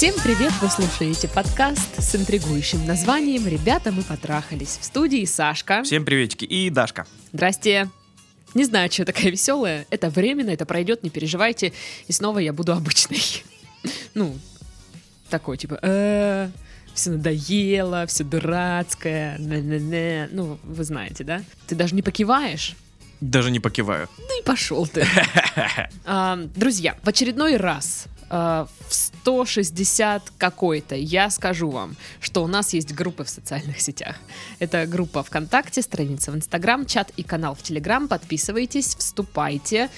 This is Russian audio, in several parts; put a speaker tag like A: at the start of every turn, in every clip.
A: Всем привет! Вы слушаете подкаст с интригующим названием «Ребята, мы потрахались». В студии Сашка.
B: Всем приветики. И Дашка.
A: Здрасте. Не знаю, что такая веселая. Это временно, это пройдет, не переживайте. И снова я буду обычной. Ну, такой, типа, «Э, все надоело, все дурацкое, не-не-не. Ну, вы знаете, да? Ты даже не покиваешь?
B: Даже не покиваю.
A: Ну и пошел ты. А, Друзья, в очередной раз а, в 160 какой-то я скажу вам, что у нас есть группы в социальных сетях. Это группа ВКонтакте, страница в Инстаграм, чат и канал в Телеграм. Подписывайтесь, вступайте.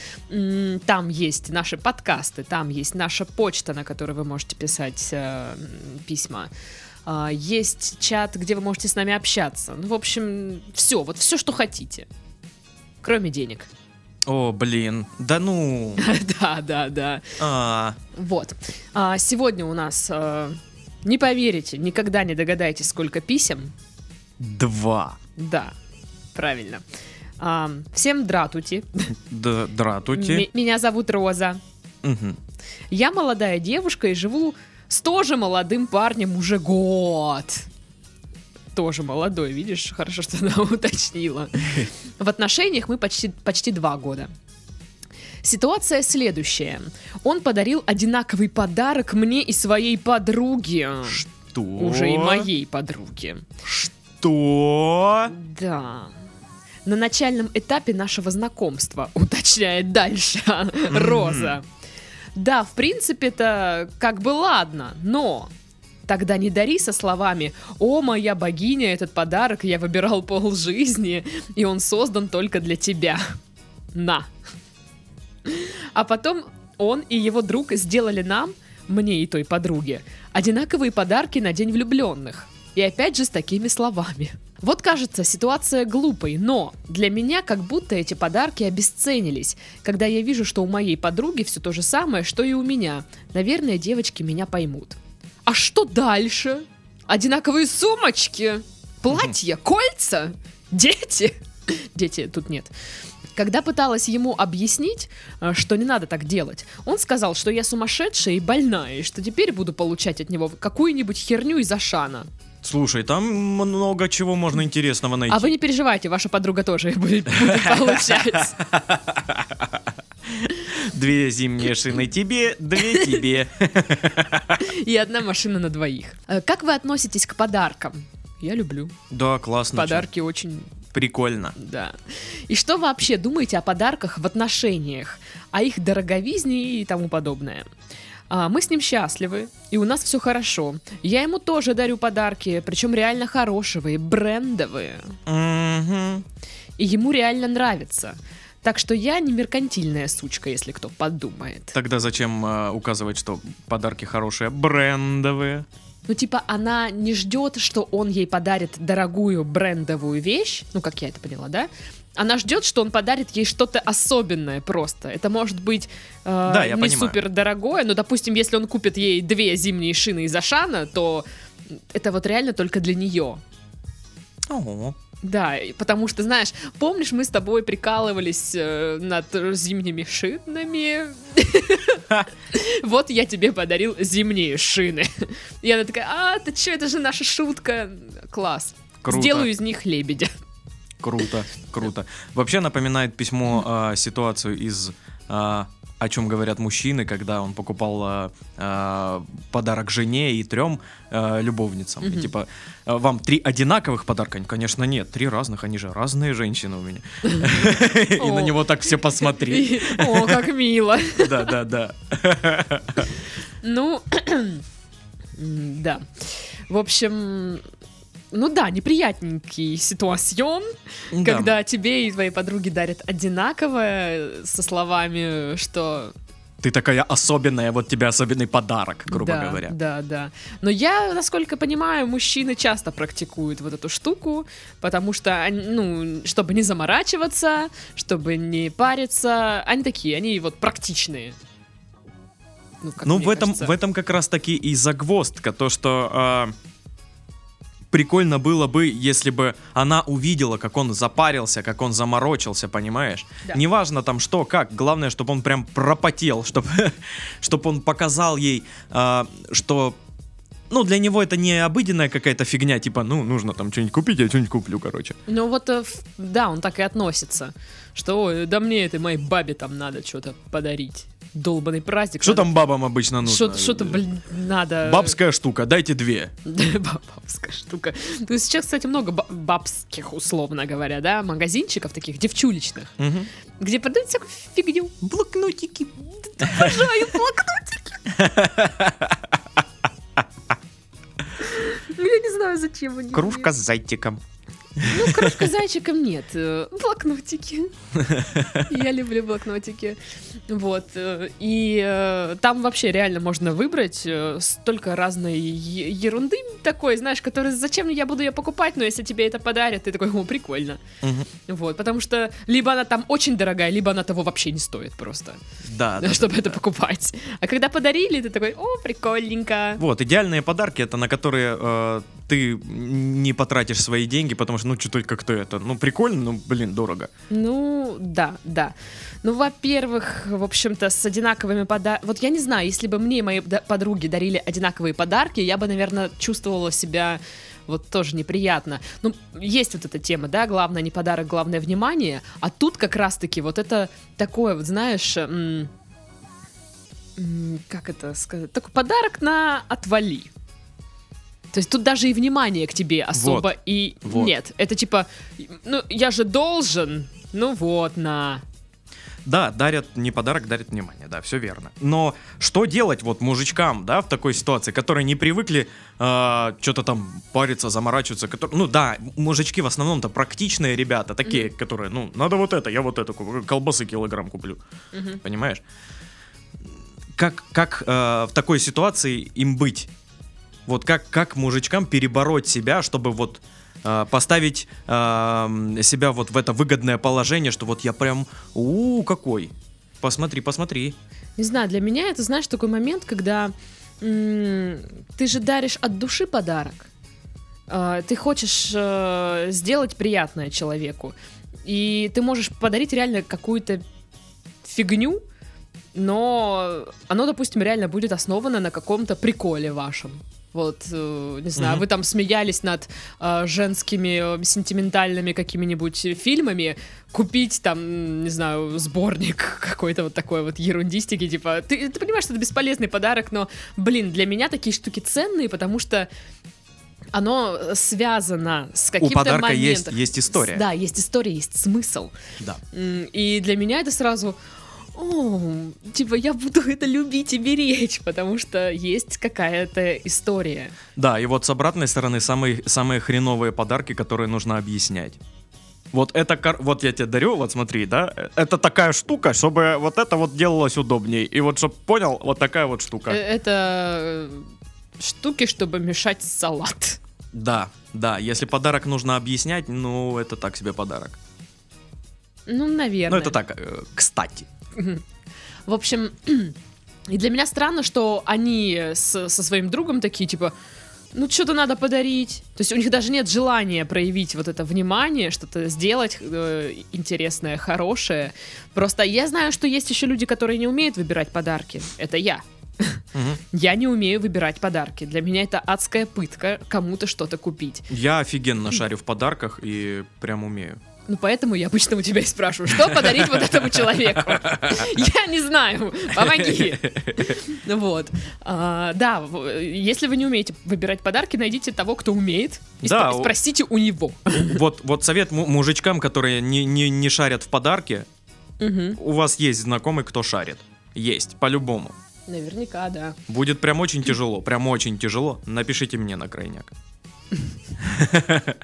A: Там есть наши подкасты, там есть наша почта, на которой вы можете писать э, письма. А, Есть чат, где вы можете с нами общаться. Ну, в общем, все, вот все, что хотите. Кроме денег.
B: О, блин. Да ну.
A: Да, да, да.
B: А,
A: Вот. А, сегодня у нас, э, не поверите, никогда не догадаетесь, сколько писем.
B: два.
A: Да, правильно. А, всем дратути.
B: Дратути.
A: Меня зовут Роза.
B: Мгм.
A: Я молодая девушка и живу с тоже молодым парнем уже год. Тоже молодой, видишь? Хорошо, что она уточнила. В отношениях мы почти, почти два года. Ситуация следующая. Он подарил одинаковый подарок мне и своей подруге.
B: Что?
A: Уже и моей подруге.
B: Что?
A: Да. На начальном этапе нашего знакомства, уточняет дальше Роза. Да, в принципе-то как бы ладно, но тогда не дари со словами «О, моя богиня, этот подарок я выбирал пол жизни, и он создан только для тебя». На. А потом он и его друг сделали нам, мне и той подруге, одинаковые подарки на День влюбленных. И опять же с такими словами. Вот кажется, ситуация глупой, но для меня как будто эти подарки обесценились, когда я вижу, что у моей подруги все то же самое, что и у меня. Наверное, девочки меня поймут. А что дальше? Одинаковые сумочки, платья, кольца, дети. Дети тут нет. Когда пыталась ему объяснить, э, что не надо так делать, он сказал, что я сумасшедшая и больная, и что теперь буду получать от него какую-нибудь херню из Ашана.
B: Слушай, там много чего можно интересного найти.
A: А вы не переживайте, ваша подруга тоже будет, будет получать.
B: Две зимние шины тебе, две тебе.
A: И одна машина на двоих. Э, Как вы относитесь к подаркам? Я люблю.
B: Да, классно.
A: Подарки очень
B: чё. Прикольно.
A: Да. И что вы вообще думаете о подарках в отношениях, о их дороговизне и тому подобное? А, мы с ним счастливы, и у нас все хорошо. Я ему тоже дарю подарки, причем реально хорошие, брендовые.
B: Мгм.
A: И ему реально нравится. Так что я не меркантильная сучка, если кто подумает.
B: Тогда зачем э, указывать, что подарки хорошие, брендовые?
A: Ну, типа, она не ждет, что он ей подарит дорогую брендовую вещь, ну, как я это поняла, да? Она ждет, что он подарит ей что-то особенное просто. Это может быть э,
B: Да,
A: не
B: понимаю.
A: супер дорогое, но, допустим, если он купит ей две зимние шины из Ашана, то это вот реально только для нее. Да, потому что, знаешь, помнишь, мы с тобой прикалывались э, над зимними шинами? Вот я тебе подарил зимние шины. И она такая, а, ты что, это же наша шутка. Класс. Сделаю из них лебедя.
B: Круто, круто. Вообще напоминает письмо а, ситуацию из а, о чем говорят мужчины, когда он покупал а, подарок жене и трем а, любовницам. И
A: Мгм.
B: типа, вам три одинаковых подарка? Конечно, нет, три разных, они же разные женщины у меня. И на него так все посмотрели.
A: И- О, как мило.
B: Да, да, да.
A: Ну, да. В общем, ну да, неприятненький ситуацион,
B: Да.
A: когда тебе и твоей подруге дарят одинаковое со словами, что
B: Ты такая особенная, вот тебе особенный подарок, грубо
A: да,
B: говоря.
A: Да, да. Но я, насколько понимаю, мужчины часто практикуют вот эту штуку, потому что, они, ну, чтобы не заморачиваться, чтобы не париться, они такие, они вот практичные.
B: Ну,
A: мне
B: в этом,
A: кажется.
B: в этом как раз таки и загвоздка, то, что а, прикольно было бы, если бы она увидела, как он запарился, как он заморочился, понимаешь?
A: Да.
B: Неважно там что, как, главное, чтобы он прям пропотел, чтобы, чтобы он показал ей, а, что ну, для него это не обыденная какая-то фигня, типа, ну, нужно там что-нибудь купить, я что-нибудь куплю, короче.
A: Ну вот, э, да, он так и относится, что, ой, да мне этой моей бабе там надо что-то подарить. Долбанный праздник.
B: Что
A: надо-
B: там бабам обычно нужно?
A: Что- Что-то, блин, надо...
B: Бабская штука, дайте две.
A: Бабская штука. Ну, сейчас, кстати, много ба- бабских, условно говоря, да, магазинчиков таких, девчулечных,
B: Мгм.
A: где продают всякую фигню. Блокнотики. Обожаю блокнотики. Знаю, зачем они.
B: Кружка
A: мне.
B: с зайчиком.
A: Ну, кружка с зайчиком нет. э, Блокнотики. Я люблю блокнотики. Вот. э, И э, там вообще реально можно выбрать столько разной ерунды такой, знаешь, которой зачем я буду ее покупать, но если тебе это подарят, ты такой, о, прикольно. Вот. Потому что либо она там очень дорогая, либо она того вообще не стоит просто,
B: Да, да,
A: чтобы
B: да,
A: это
B: да.
A: покупать. А когда подарили, ты такой, о, прикольненько.
B: Вот, идеальные подарки это на которые э, ты не потратишь свои деньги, потому что, ну, что-то как-то это, ну, прикольно, ну, блин, дорого.
A: Ну, да, да. Ну, во-первых, в общем-то, с одинаковыми подарками... Вот я не знаю, если бы мне и мои подруги дарили одинаковые подарки, я бы, наверное, чувствовала себя вот тоже неприятно. Ну, есть вот эта тема, да, главное не подарок, главное внимание, а тут как раз-таки вот это такое, вот знаешь, как это сказать, такой подарок на отвали. То есть тут даже и внимание к тебе особо
B: Вот.
A: и
B: Вот.
A: нет. Это типа, ну, я же должен, ну вот, на.
B: Да, дарят не подарок, дарят внимание, да, все верно. Но что делать вот мужичкам, да, в такой ситуации, которые не привыкли что-то там париться, заморачиваться, которые, ну да, мужички в основном-то практичные ребята, такие, которые, ну, надо вот это, я вот это куплю, колбасы килограмм куплю,
A: Мгм.
B: понимаешь? Как, как э, в такой ситуации им быть? Вот как, как мужичкам перебороть себя, чтобы вот э, поставить э, себя вот в это выгодное положение, что вот я прям, у какой, посмотри, посмотри.
A: Не знаю, для меня это, знаешь, такой момент, когда ты же даришь от души подарок. А, ты хочешь э, сделать приятное человеку. И ты можешь подарить реально какую-то фигню, но оно, допустим, реально будет основано на каком-то приколе вашем. Вот, э, не знаю,
B: Мгм.
A: вы там смеялись над э, женскими э, сентиментальными какими-нибудь фильмами, купить там, не знаю, сборник какой-то вот такой вот ерундистики, типа, ты, ты понимаешь, что это бесполезный подарок, но, блин, для меня такие штуки ценные, потому что оно связано с
B: У
A: каким-то
B: подарка есть,
A: моментом.
B: есть история.
A: Да, есть история, есть смысл.
B: Да.
A: И для меня это сразу, о, типа, я буду это любить и беречь, потому что есть какая-то история.
B: Да, и вот с обратной стороны самые, самые хреновые подарки, которые нужно объяснять. Вот это, вот я тебе дарю, вот смотри, да, это такая штука, чтобы вот это вот делалось удобней. И вот, чтоб понял, вот такая вот штука.
A: Э, Это э, штуки, чтобы мешать салат.
B: Да, да, если подарок нужно объяснять, ну, это так себе подарок.
A: Ну, наверное.
B: Ну, это так, э, кстати.
A: В общем, и для меня странно, что они с- со своим другом такие, типа, ну, что-то надо подарить. То есть у них даже нет желания проявить вот это внимание, что-то сделать э, интересное, хорошее. Просто я знаю, что есть еще люди, которые не умеют выбирать подарки. Это я.
B: Мгм.
A: Я не умею выбирать подарки. Для меня это адская пытка кому-то что-то купить.
B: Я офигенно шарю в подарках и прям умею.
A: Ну, поэтому я обычно у тебя и спрашиваю, что подарить вот этому человеку? Я не знаю, помоги. Вот. А, Да, если вы не умеете выбирать подарки, найдите того, кто умеет, и
B: Да,
A: спро-
B: у-
A: спросите у него.
B: Вот, вот совет му- мужичкам, которые не, не, не шарят в подарки,
A: Мгм.
B: у вас есть знакомый, кто шарит. Есть, по-любому.
A: Наверняка, да.
B: Будет прям очень тяжело, прям очень тяжело. Напишите мне на крайняк.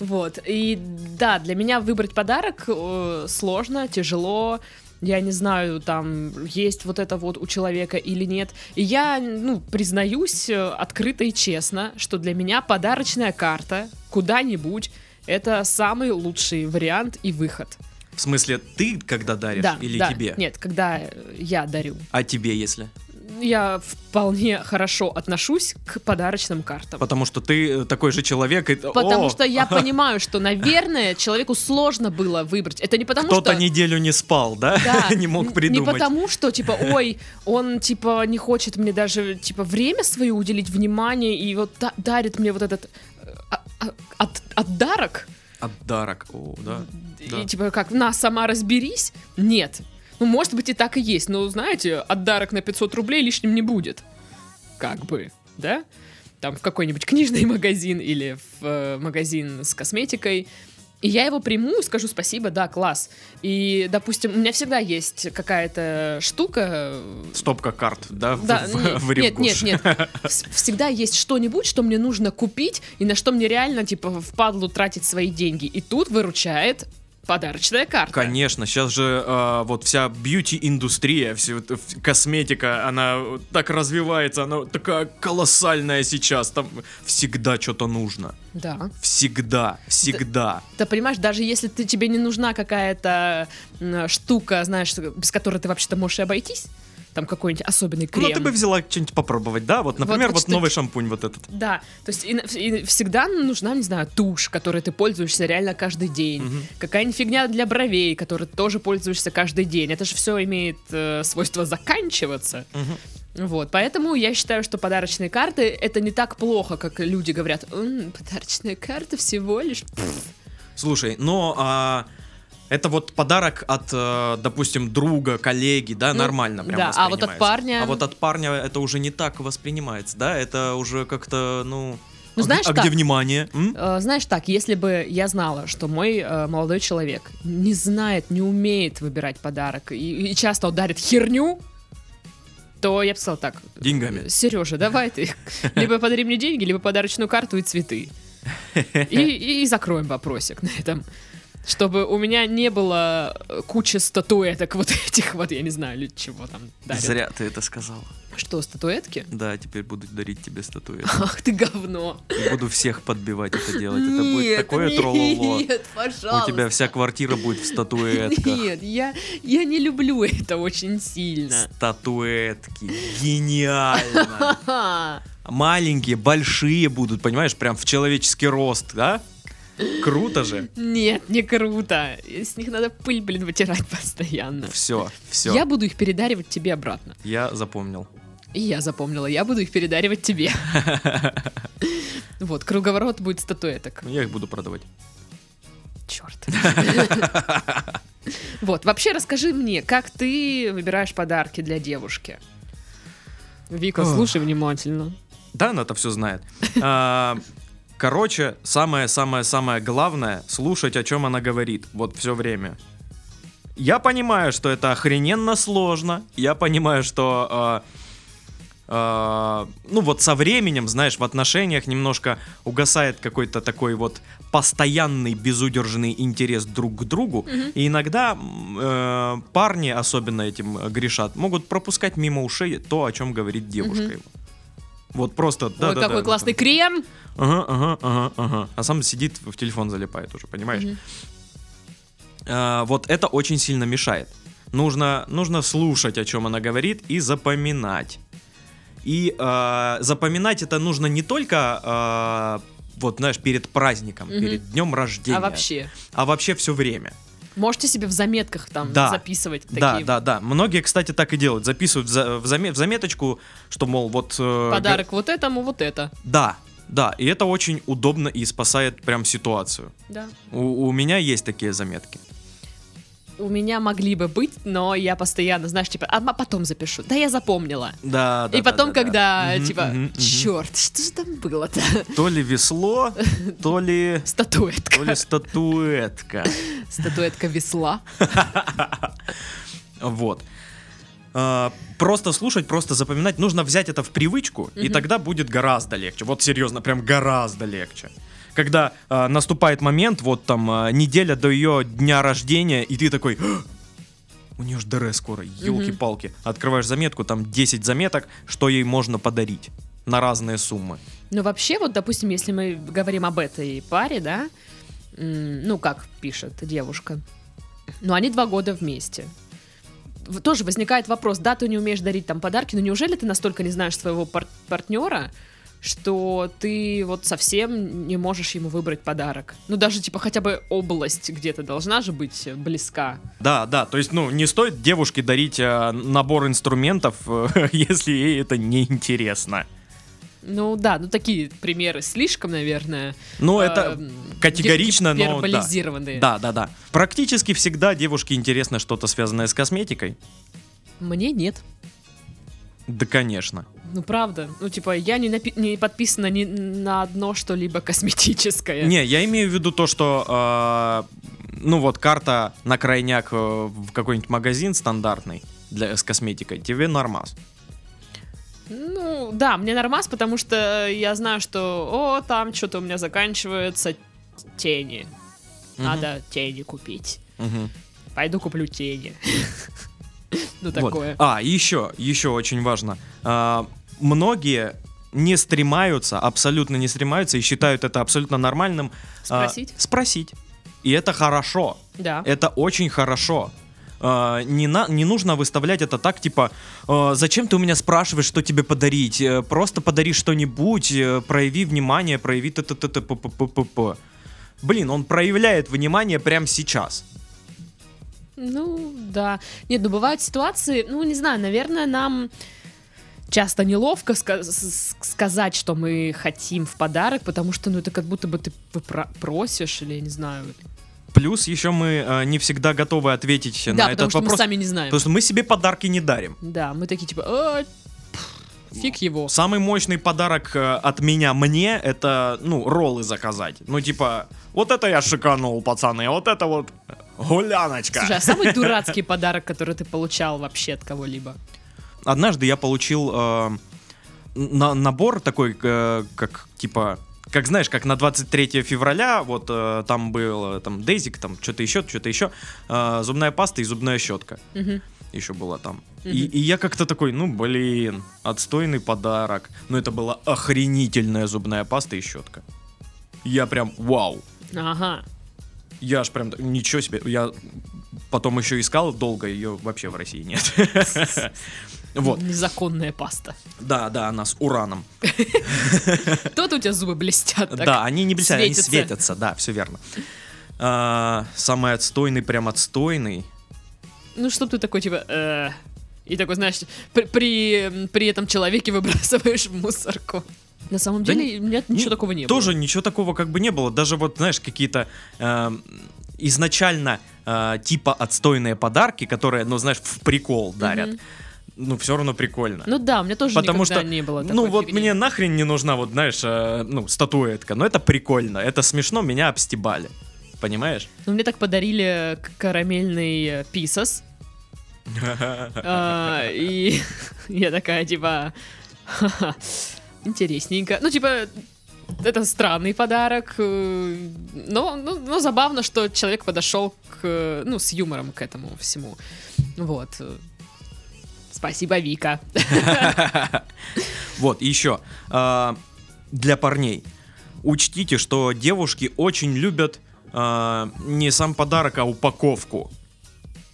A: Вот. И да, для меня выбрать подарок э, сложно, тяжело. Я не знаю, там есть вот это вот у человека или нет. И я, ну, признаюсь э, открыто и честно, что для меня подарочная карта куда-нибудь это самый лучший вариант и выход.
B: В смысле, ты когда даришь
A: да,
B: или
A: да.
B: тебе?
A: Нет, когда я дарю.
B: А тебе, если?
A: Я вполне хорошо отношусь к подарочным картам.
B: Потому что ты такой же человек. И...
A: Потому
B: О,
A: что я понимаю, что, наверное, человеку сложно было выбрать. Это не потому,
B: Кто-то
A: что...
B: неделю не спал, да?
A: Да,
B: не мог придумать.
A: Не потому, что, типа, ой, он, типа, не хочет мне даже, типа, время свое уделить, внимание, и вот да- дарит мне вот этот э, а- а- от, отдарок,
B: Отдарок. О, да. Да.
A: и, типа, как, на, сама разберись. Нет. Ну, может быть, и так и есть, но, знаете, отдарок на 500 рублей лишним не будет. Как бы, да? Там в какой-нибудь книжный магазин или в э, магазин с косметикой. И я его приму и скажу спасибо, да, класс. И, допустим, у меня всегда есть какая-то штука.
B: Стопка карт, да?
A: Да,
B: в,
A: нет,
B: в
A: нет, нет, нет. Вс- Всегда есть что-нибудь, что мне нужно купить, и на что мне реально, типа, впадлу тратить свои деньги. И тут выручает подарочная карта.
B: Конечно, сейчас же э, вот вся бьюти-индустрия, все косметика, она так развивается, она такая колоссальная сейчас, там всегда что-то нужно.
A: Да.
B: Всегда, всегда.
A: Ты понимаешь, даже если ты, тебе не нужна какая-то штука, знаешь, без которой ты вообще-то можешь и обойтись, там какой-нибудь особенный крем.
B: Ну, ты бы взяла что-нибудь попробовать, да? Вот, например,
A: вот
B: вот,
A: что-
B: новый шампунь вот этот.
A: Да, то есть и, и всегда нужна, не знаю, тушь, которой ты пользуешься реально каждый день.
B: Мгм.
A: Какая-нибудь фигня для бровей, которой ты тоже пользуешься каждый день. Это же все имеет э, свойство заканчиваться.
B: Мгм.
A: Вот, поэтому я считаю, что подарочные карты это не так плохо, как люди говорят. «М, подарочная карта всего лишь. Пф».
B: Слушай, но а, это вот подарок от, э, допустим, друга, коллеги, да,
A: Ну,
B: нормально прям
A: да, а вот от парня-
B: А вот от парня это уже не так воспринимается, да? Это уже как-то, ну...
A: Ну,
B: а,
A: знаешь,
B: а
A: так.
B: где внимание? М?
A: Э, Знаешь так, если бы я знала, что мой э, молодой человек не знает, не умеет выбирать подарок и, и часто он дарит херню, то я бы сказала так.
B: Деньгами.
A: Сережа, давай ты либо подари мне деньги, либо подарочную карту и цветы. И, и закроем вопросик на этом. Чтобы у меня не было э, кучи статуэток вот этих вот, я не знаю, или чего там дарят.
B: Зря ты это сказал.
A: Что, статуэтки?
B: Да, теперь буду дарить тебе статуэтки.
A: Ах ты говно.
B: И буду всех подбивать это делать. Это будет
A: Нет,
B: такое
A: нет,
B: трололо. У
A: пожалуйста.
B: тебя вся квартира будет в статуэтках.
A: Нет, я, я не люблю это очень сильно.
B: Статуэтки. Гениально. Маленькие, большие будут, понимаешь, прям в человеческий рост, да? Круто же.
A: Нет, не круто. С них надо пыль, блин, вытирать постоянно.
B: Все, все.
A: Я буду их передаривать тебе обратно.
B: Я запомнил.
A: И я запомнила, я буду их передаривать тебе. Вот, круговорот будет статуэток.
B: Ну, Я их буду продавать.
A: Черт. Вот, вообще расскажи мне, как ты выбираешь подарки для девушки? Вика, слушай внимательно.
B: Да, она это все знает. Короче, самое-самое-самое главное слушать, о чем она говорит. Вот все время. Я понимаю, что это охрененно сложно. Я понимаю, что а, а, ну вот со временем, знаешь, в отношениях немножко угасает какой-то такой вот постоянный безудержный интерес друг к другу. И иногда э, парни, особенно этим э, грешат, могут пропускать мимо ушей то, о чем говорит девушка
A: Мгм.
B: его. Вот просто, да,
A: Ой,
B: да,
A: какой
B: да,
A: классный
B: да.
A: крем!
B: Ага, ага, ага, ага. А сам сидит в телефон залипает уже, понимаешь?
A: Мгм.
B: А, вот это очень сильно мешает. Нужно, нужно слушать, о чем она говорит, и запоминать. И а, запоминать это нужно не только а, вот, знаешь, перед праздником,
A: Мгм.
B: перед днем рождения,
A: А вообще?
B: а вообще все время.
A: Можете себе в заметках там
B: Да.
A: записывать
B: Да,
A: такие
B: да, да. Многие, кстати, так и делают. Записывают в, за- в заме- в заметочку, что, мол, вот... э,
A: подарок вот этому, вот это.
B: Да, да. И это очень удобно и спасает прям ситуацию.
A: Да.
B: У, у меня есть такие заметки.
A: У меня могли бы быть, но я постоянно, знаешь, типа, а м- потом запишу. Да, я запомнила.
B: Да, да.
A: И потом,
B: да, да, да.
A: когда,
B: Мгм,
A: типа,
B: мгм.
A: черт, что же там было-то?
B: То ли весло, то ли, то
A: Статуэтка.
B: ли статуэтка.
A: Статуэтка весла.
B: Вот. А, Просто слушать, просто запоминать. Нужно взять это в привычку, и тогда будет гораздо легче. Вот серьезно, прям гораздо легче. Когда а, наступает момент, вот там а, неделя до ее дня рождения, и ты такой, «А, у нее же ДР скоро, елки-палки. Открываешь заметку, там 10 заметок, что ей можно подарить на разные суммы.
A: Ну, вообще, вот, допустим, если мы говорим об этой паре, да, ну, как пишет девушка, ну, они два года вместе. тоже возникает вопрос, да, ты не умеешь дарить там подарки, но неужели ты настолько не знаешь своего пар- партнера, что ты вот совсем не можешь ему выбрать подарок? Ну, даже, типа, хотя бы область где-то должна же быть э, близка.
B: Да, да, то есть, ну, не стоит девушке дарить э, набор инструментов, э, если ей это не интересно.
A: Ну, да, ну, такие примеры слишком, наверное.
B: Ну, это
A: эм,
B: категорично, но да. Да, да, да. Практически всегда девушке интересно что-то связанное с косметикой.
A: Мне нет.
B: Да, конечно.
A: Ну, правда. Ну, типа, я не, напи- не подписана ни на одно что-либо косметическое.
B: Не, я имею в виду то, что, э, ну вот, карта на крайняк э, в какой-нибудь магазин стандартный для, с косметикой, тебе нормас.
A: Ну, да, мне нормас, потому что я знаю, что, о, там что-то у меня заканчиваются тени. Надо тени купить.
B: Мгм.
A: Пойду куплю тени. Ну,
B: Вот.
A: такое.
B: А, еще, еще очень важно. А, многие не стремаются, абсолютно не стремаются и считают это абсолютно нормальным. а,
A: Спросить?
B: спросить. И это хорошо.
A: Да.
B: Это очень хорошо. А, не, на, не нужно выставлять это так, типа, «А, зачем ты у меня спрашиваешь, что тебе подарить? Э, Просто подари что-нибудь, э, прояви внимание, прояви т т т т п п п п п Блин, он проявляет внимание прямо сейчас.
A: Ну, да. Нет, ну бывают ситуации, ну, не знаю, наверное, нам часто неловко ска- сказать, что мы хотим в подарок, потому что, ну, это как будто бы ты просишь, или, я не знаю.
B: Плюс еще мы э, не всегда готовы ответить
A: да,
B: на
A: потому
B: этот
A: что
B: вопрос.
A: мы сами не знаем.
B: Потому что мы себе подарки не дарим.
A: Да, мы такие, типа, «А, пф, фиг его.
B: Самый мощный подарок э, от меня мне это, ну, роллы заказать. Ну, типа, вот это я шиканул, пацаны, а вот это вот гуляночка.
A: Слушай, а самый дурацкий подарок, который ты получал вообще от кого-либо?
B: Однажды я получил э, на- набор такой, э, как, типа, как знаешь, как на 23 февраля, вот э, там был там Дейзик, там что-то еще, что-то еще, э, зубная паста и зубная щетка еще была там. И,
A: Мгм.
B: и я как-то такой, ну блин, отстойный подарок. Но это была охренительная зубная паста и щетка. Я прям, вау.
A: Ага.
B: Я аж прям, ничего себе. Я потом еще искал долго, ее вообще в России нет. Вот,
A: Незаконная паста.
B: да, да, она с ураном.
A: Тут у тебя зубы блестят.
B: Да, они не блестят, они
A: светятся.
B: да, все верно. А, Самый отстойный, прям отстойный.
A: Ну, чтоб ты такой, типа, «Э». и такой, знаешь, при, при, при этом человеке выбрасываешь в мусорку. На самом
B: Да
A: деле, у меня
B: Не-
A: ничего такого не
B: Тоже
A: было.
B: ничего такого как бы не было. Даже вот, знаешь, какие-то эм, изначально э, типа отстойные подарки, которые, ну, знаешь, в прикол дарят.
A: Мгм.
B: Ну, все равно прикольно.
A: Ну да, меня тоже
B: Потому что,
A: не было такой
B: ну вот
A: фигни.
B: мне нахрен не нужна, вот знаешь, э, ну, статуэтка. Но это прикольно, это смешно, меня обстебали. Понимаешь?
A: Ну, мне так подарили карамельный э, писас. А, И я такая, типа, «Ха-ха, интересненько. Ну, типа, это странный подарок, э, но, ну, но забавно, что человек подошел к, ну, с юмором к этому всему. Вот. Спасибо, Вика.
B: Вот, и еще. а, Для парней. Учтите, что девушки очень любят а, не сам подарок, а упаковку.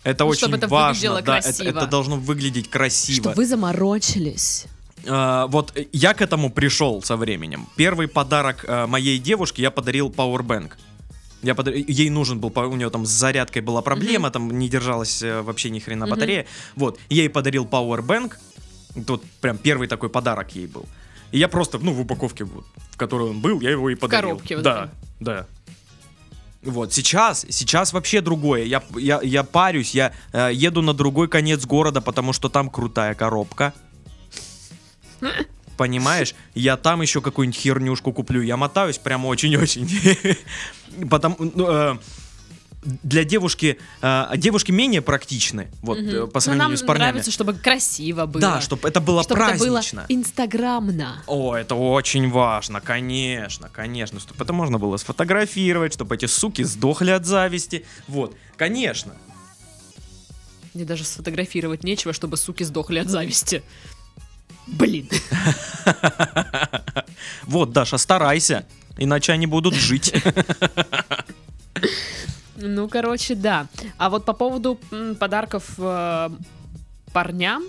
B: Это
A: Ну,
B: очень
A: чтобы это
B: важно.
A: выглядело
B: да, это,
A: красиво.
B: это должно выглядеть красиво.
A: вы заморочились.
B: А, вот я к этому пришел со временем. Первый подарок э, моей девушке я подарил Powerbank. Я подар- Ей нужен был, у нее там с зарядкой была проблема, там не держалась э, вообще ни хрена батарея. Вот, я ей подарил Powerbank. Тут прям первый такой подарок ей был. И я просто, ну, в упаковке, вот, в которой он был, я его и подарил.
A: коробке вот
B: Да,
A: прям.
B: да. Вот, сейчас, сейчас вообще другое. Я, я, я парюсь, я э, еду на другой конец города, потому что там крутая коробка. Понимаешь? Я там еще какую-нибудь хернюшку куплю. Я мотаюсь прям очень-очень. Потому, ну, э, для девушки, э, девушки менее практичны, вот,
A: Мгм.
B: э,
A: Ну,
B: по сравнению
A: нам
B: с парнями.
A: нравится, чтобы красиво было.
B: Да, чтобы это было
A: чтобы это было
B: празднично.
A: инстаграмно.
B: О, это очень важно, конечно, конечно, чтобы это можно было сфотографировать, чтобы эти суки сдохли от зависти. Вот, конечно.
A: Мне даже сфотографировать нечего, чтобы суки сдохли от зависти. Блин.
B: Вот, Даша, старайся, иначе они будут жить.
A: Ну, короче, да. А вот по поводу подарков э, парням,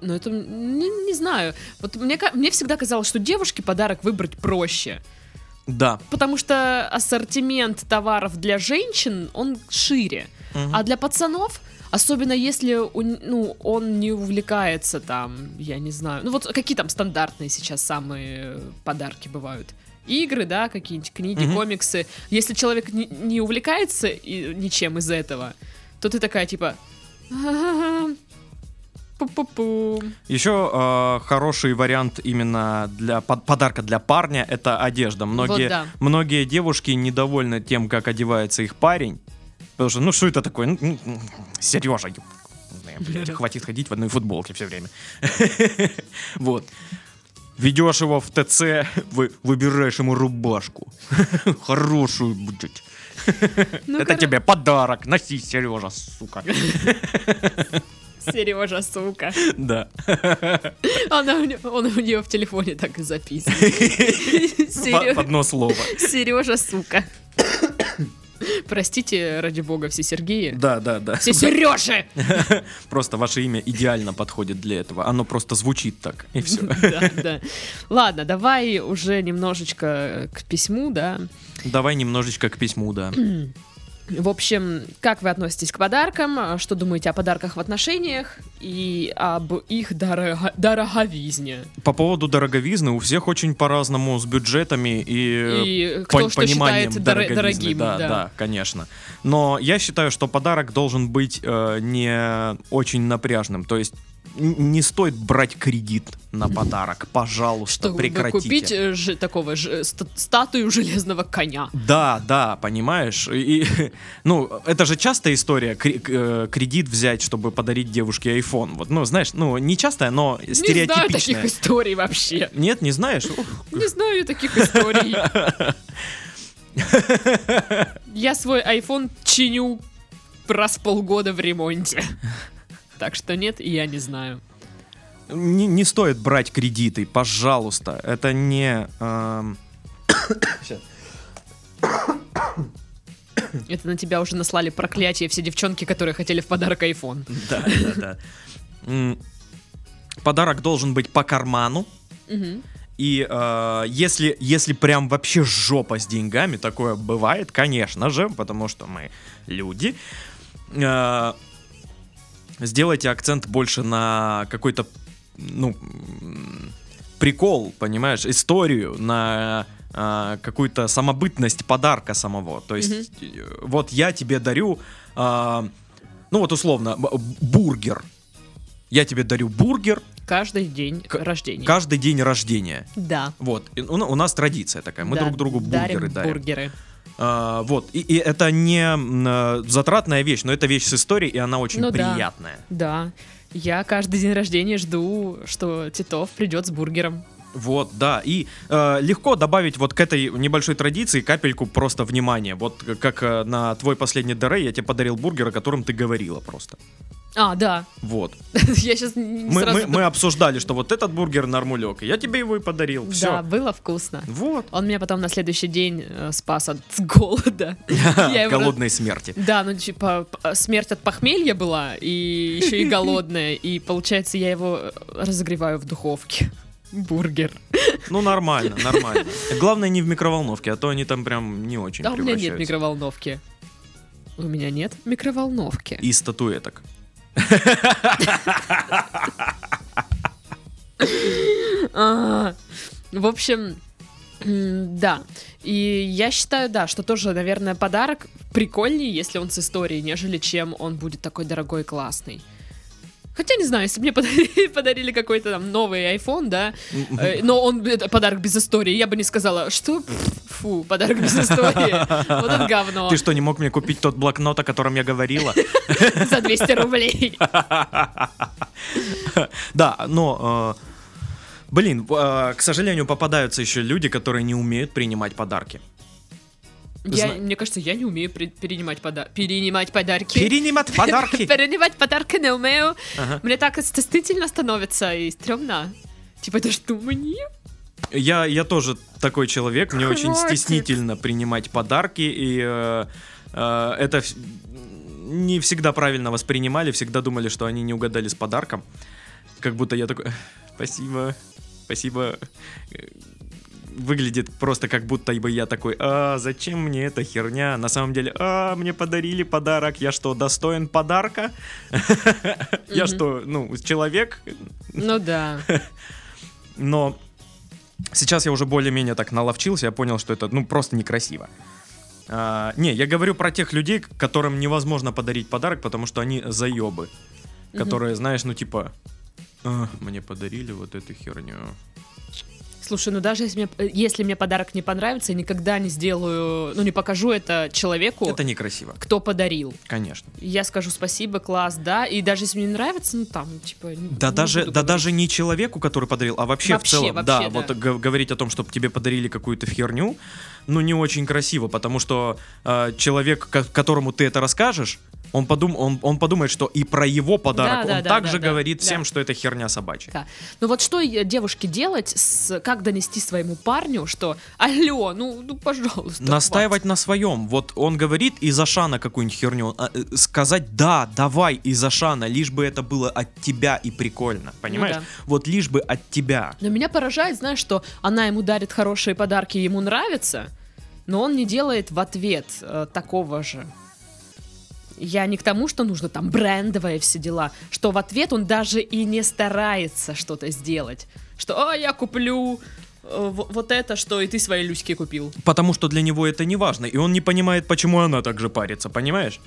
A: ну это, не, не знаю, вот мне, мне всегда казалось, что девушке подарок выбрать проще,
B: Да.
A: потому что ассортимент товаров для женщин, он шире,
B: Мгм.
A: а для пацанов... Особенно если у н- ну, он не увлекается там, я не знаю. Ну вот какие там стандартные сейчас самые подарки бывают? Игры, да, какие-нибудь книги,
B: Мгм.
A: комиксы. Если человек не, не увлекается и- ничем из этого, то ты такая типа... «Ага, Пу-пу-пу.
B: Еще э, хороший вариант именно для под- подарка для парня это одежда. Многие,
A: Вот да.
B: многие девушки недовольны тем, как одевается их парень. Потому что, ну что это такое? Ну, Сережа, блядь, хватит ходить в одной футболке все время. Вот. Ведешь его в ТЦ, вы, выбираешь ему рубашку. Хорошую, блядь.
A: Ну,
B: Это
A: коро-
B: тебе подарок. Носи, Сережа, сука.
A: Сережа, сука.
B: Да.
A: Она он у нее в телефоне так и записан.
B: По- Одно слово.
A: Сережа, сука. Простите, ради бога, все Сергеи.
B: Да, да, да.
A: Все Сережи!
B: Просто ваше имя идеально подходит для этого. Оно просто звучит так, и все.
A: Да, да. Ладно, давай уже немножечко к письму, да.
B: Давай немножечко к письму, да.
A: В общем, как вы относитесь к подаркам? Что думаете о подарках в отношениях и об их дорого- дороговизне?
B: По поводу дороговизны, у всех очень по-разному с бюджетами и,
A: И
B: по-
A: кто что
B: пониманием
A: считает
B: дороговизны.
A: дорогим,
B: Да,
A: да.
B: да, конечно. Но я считаю, что подарок должен быть э, не очень напряжным. То есть не стоит брать кредит на подарок. Пожалуйста,
A: Чтобы
B: прекратите.
A: купить э, ж- такого же ста- статую железного коня.
B: Да, да, понимаешь. И, и, ну, это же частая история э, кредит взять, чтобы подарить девушке iPhone. Вот, ну, знаешь, ну, не частая, но
A: Не знаю
B: стереотипичная.
A: таких историй вообще.
B: Нет, не знаешь?
A: Не знаю таких историй. Я свой iPhone чиню раз в полгода в ремонте. Так что нет, и я не знаю.
B: Не, не стоит брать кредиты, пожалуйста. Это не... эм.
A: Это на тебя уже наслали проклятие все девчонки, которые хотели в подарок iPhone.
B: Да, да, да. Подарок должен быть по карману. И э, если, если прям вообще жопа с деньгами, такое бывает, конечно же, потому что мы люди, э, сделайте акцент больше на какой-то, ну, прикол, понимаешь, историю, на э, какую-то самобытность подарка самого. То есть, э, вот я тебе дарю, э, ну вот условно, бургер. Я тебе дарю бургер
A: Каждый день
B: К-
A: рождения.
B: каждый день рождения.
A: Да.
B: Вот, и у, у нас традиция такая, мы
A: Да,
B: друг другу бургеры
A: дарим
B: дарим.
A: бургеры.
B: А, вот, и, и это не э, затратная вещь, но это вещь с историей, и она очень
A: Ну да.
B: приятная.
A: Да. Я каждый день рождения жду, что Титов придет с бургером.
B: Вот, да, и э, легко добавить вот к этой небольшой традиции капельку просто внимания. Вот к- как э, на твой последний ДР я тебе подарил бургер, о котором ты говорила просто.
A: А, да.
B: Вот.
A: Я сейчас
B: Мы,
A: сразу...
B: мы, мы обсуждали, что вот этот бургер нормулек, я тебе его и подарил. Все.
A: Да, было вкусно.
B: Вот.
A: Он меня потом на следующий день э, спас от голода.
B: Голодной смерти.
A: Да, ну типа п- смерть от похмелья была, и еще и голодная, и получается я его э, разогреваю в духовке. Бургер.
B: Ну, нормально, нормально. Главное не в микроволновке, а то они там прям не очень
A: Да, у меня нет микроволновки. У меня нет микроволновки.
B: И статуэток.
A: А, В общем, да. И я считаю, да, что тоже, наверное, подарок прикольнее, если он с историей, нежели чем он будет такой дорогой и классный. Хотя, не знаю, если бы мне подарили, подарили какой-то там новый iPhone, да, э, но он это подарок без истории, я бы не сказала, что фу, подарок без истории. Вот это говно.
B: Ты что, не мог мне купить тот блокнот, о котором я говорила?
A: За 200 рублей.
B: Да, но... э, Блин, э, к сожалению, попадаются еще люди, которые не умеют принимать подарки.
A: Я,
B: Зна-
A: мне кажется, я не умею при- перенимать, пода- перенимать подарки.
B: Перенимать подарки!
A: Перенимать подарки не умею.
B: Ага.
A: Мне так стыдно становится и стрёмно. Типа, это что мне?
B: Я, я тоже такой человек, мне очень
A: Хватит.
B: стеснительно принимать подарки, и э, э, это... не всегда правильно воспринимали, всегда думали, что они не угадали с подарком. Как будто я такой, спасибо, спасибо. Выглядит просто как будто бы я такой, а зачем мне эта херня? На самом деле, а мне подарили подарок, я что, достоин подарка? Я что, ну, человек?
A: Ну да.
B: Но сейчас я уже более-менее так наловчился, я понял, что это, ну, просто некрасиво. А, не, я говорю про тех людей, которым невозможно подарить подарок, потому что они заебы. Которые, знаешь, ну типа, «А, мне подарили вот эту херню.
A: Слушай, ну даже если мне, если мне подарок не понравится, я никогда не сделаю, ну не покажу это человеку,
B: Это некрасиво,
A: кто подарил.
B: конечно.
A: Я скажу спасибо, класс, да, и даже если мне не нравится, ну там, типа...
B: Да даже, да
A: говорить.
B: даже не человеку, который подарил, а вообще,
A: Вообще,
B: в целом.
A: вообще,
B: да,
A: да.
B: вот говорить о том, чтобы тебе подарили какую-то херню, ну не очень красиво, потому что э, человек, ко- которому ты это расскажешь, он, подум, он, он подумает, что и про его подарок
A: Да, да,
B: он
A: да,
B: также
A: да, да,
B: говорит
A: да.
B: всем, что это херня собачья.
A: Да. Ну вот что э, девушке делать, с, как донести своему парню, что алло, ну, ну пожалуйста.
B: Настаивать на своем. Вот он говорит из Ашана какую-нибудь херню, а, э, сказать да, давай из Ашана, лишь бы это было от тебя и прикольно, понимаешь?
A: Ну да.
B: Вот лишь бы от тебя.
A: Но меня поражает, знаешь, что она ему дарит хорошие подарки, ему нравится, но он не делает в ответ э, такого же. Я не к тому, что нужно там брендовые все дела, что в ответ он даже и не старается что-то сделать. Что, а, я куплю э, вот это, что и ты свои люськи купил.
B: Потому что для него это не важно, и он не понимает, почему она так же парится, понимаешь?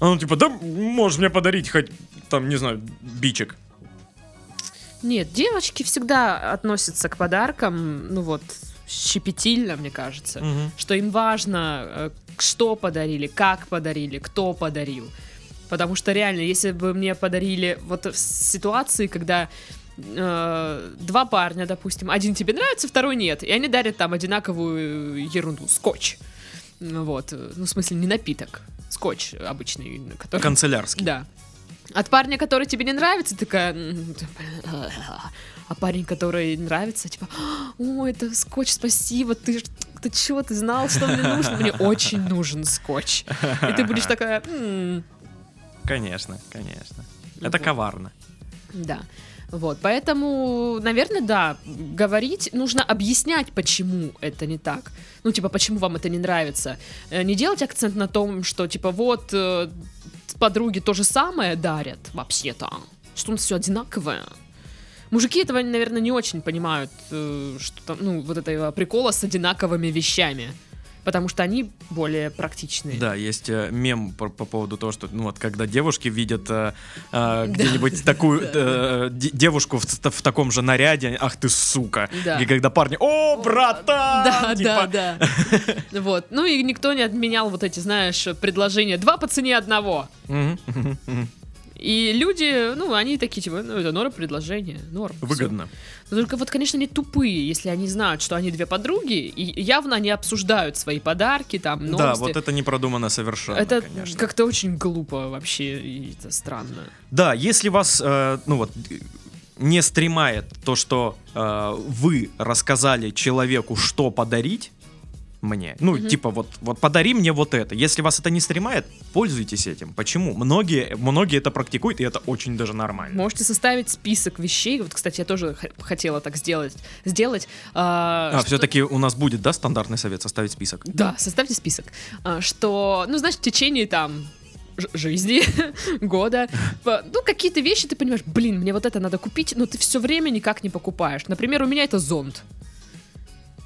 B: А Он типа, да можешь мне подарить хоть, там, не знаю, бичек.
A: Нет, девочки всегда относятся к подаркам, ну вот, щепетильно, мне кажется.
B: Мгм.
A: что им важно, э, что подарили, как подарили, кто подарил. Потому что реально, если бы мне подарили вот в ситуации, когда э, два парня, допустим, один тебе нравится, второй нет, и они дарят там одинаковую ерунду, скотч. Вот, ну в смысле не напиток, скотч обычный, который...
B: Канцелярский.
A: Да. От парня, который тебе не нравится, такая... «М, А парень, который нравится, типа, о, это скотч, спасибо, ты, ты чё, ты знал, что мне нужно? Мне очень нужен скотч. И ты будешь такая, «М,
B: Конечно, конечно. Это
A: Вот.
B: коварно.
A: да. Вот, поэтому, наверное, да, говорить, нужно объяснять, почему это не так. Ну, типа, почему вам это не нравится. Э, Не делать акцент на том, что, типа, вот, э, подруги то же самое дарят, вообще-то, что у нас все одинаковое. Мужики этого, наверное, не очень понимают, э, что там, ну, вот этого прикола с одинаковыми вещами. Потому что они более практичные.
B: Да, есть э, мем по, по поводу того, что, ну вот, когда девушки видят э, э, где-нибудь такую э, де- девушку в, в таком же наряде, ах ты сука.
A: Да.
B: И когда парни, о, братан!
A: Да,
B: Типа,
A: да, да. Вот. Ну и никто не отменял вот эти, знаешь, предложения. Два по цене одного. И люди, ну, они такие, типа, ну, это норм предложение, норм.
B: Выгодно.
A: Но только вот, конечно, они тупые, если они знают, что они две подруги, и явно они обсуждают свои подарки, там, новости.
B: Да, вот это не продумано совершенно,
A: Это
B: конечно.
A: как-то очень глупо вообще, и это странно.
B: Да, если вас, э, ну вот, не стремает то, что э, вы рассказали человеку, что подарить мне, ну,
A: Мгм.
B: типа, вот, вот подари мне вот это. Если вас это не стремает, пользуйтесь этим. Почему? Многие, многие это практикуют, и это очень даже нормально.
A: Можете составить список вещей. Вот, кстати, я тоже хотела так сделать. сделать а,
B: А,
A: что-
B: все-таки у нас будет, да, стандартный совет составить список?
A: Да, составьте список. А, Что, ну, знаешь, в течение там жизни, года, ну, какие-то вещи ты понимаешь, блин, мне вот это надо купить, но ты все время никак не покупаешь. Например, у меня это зонт.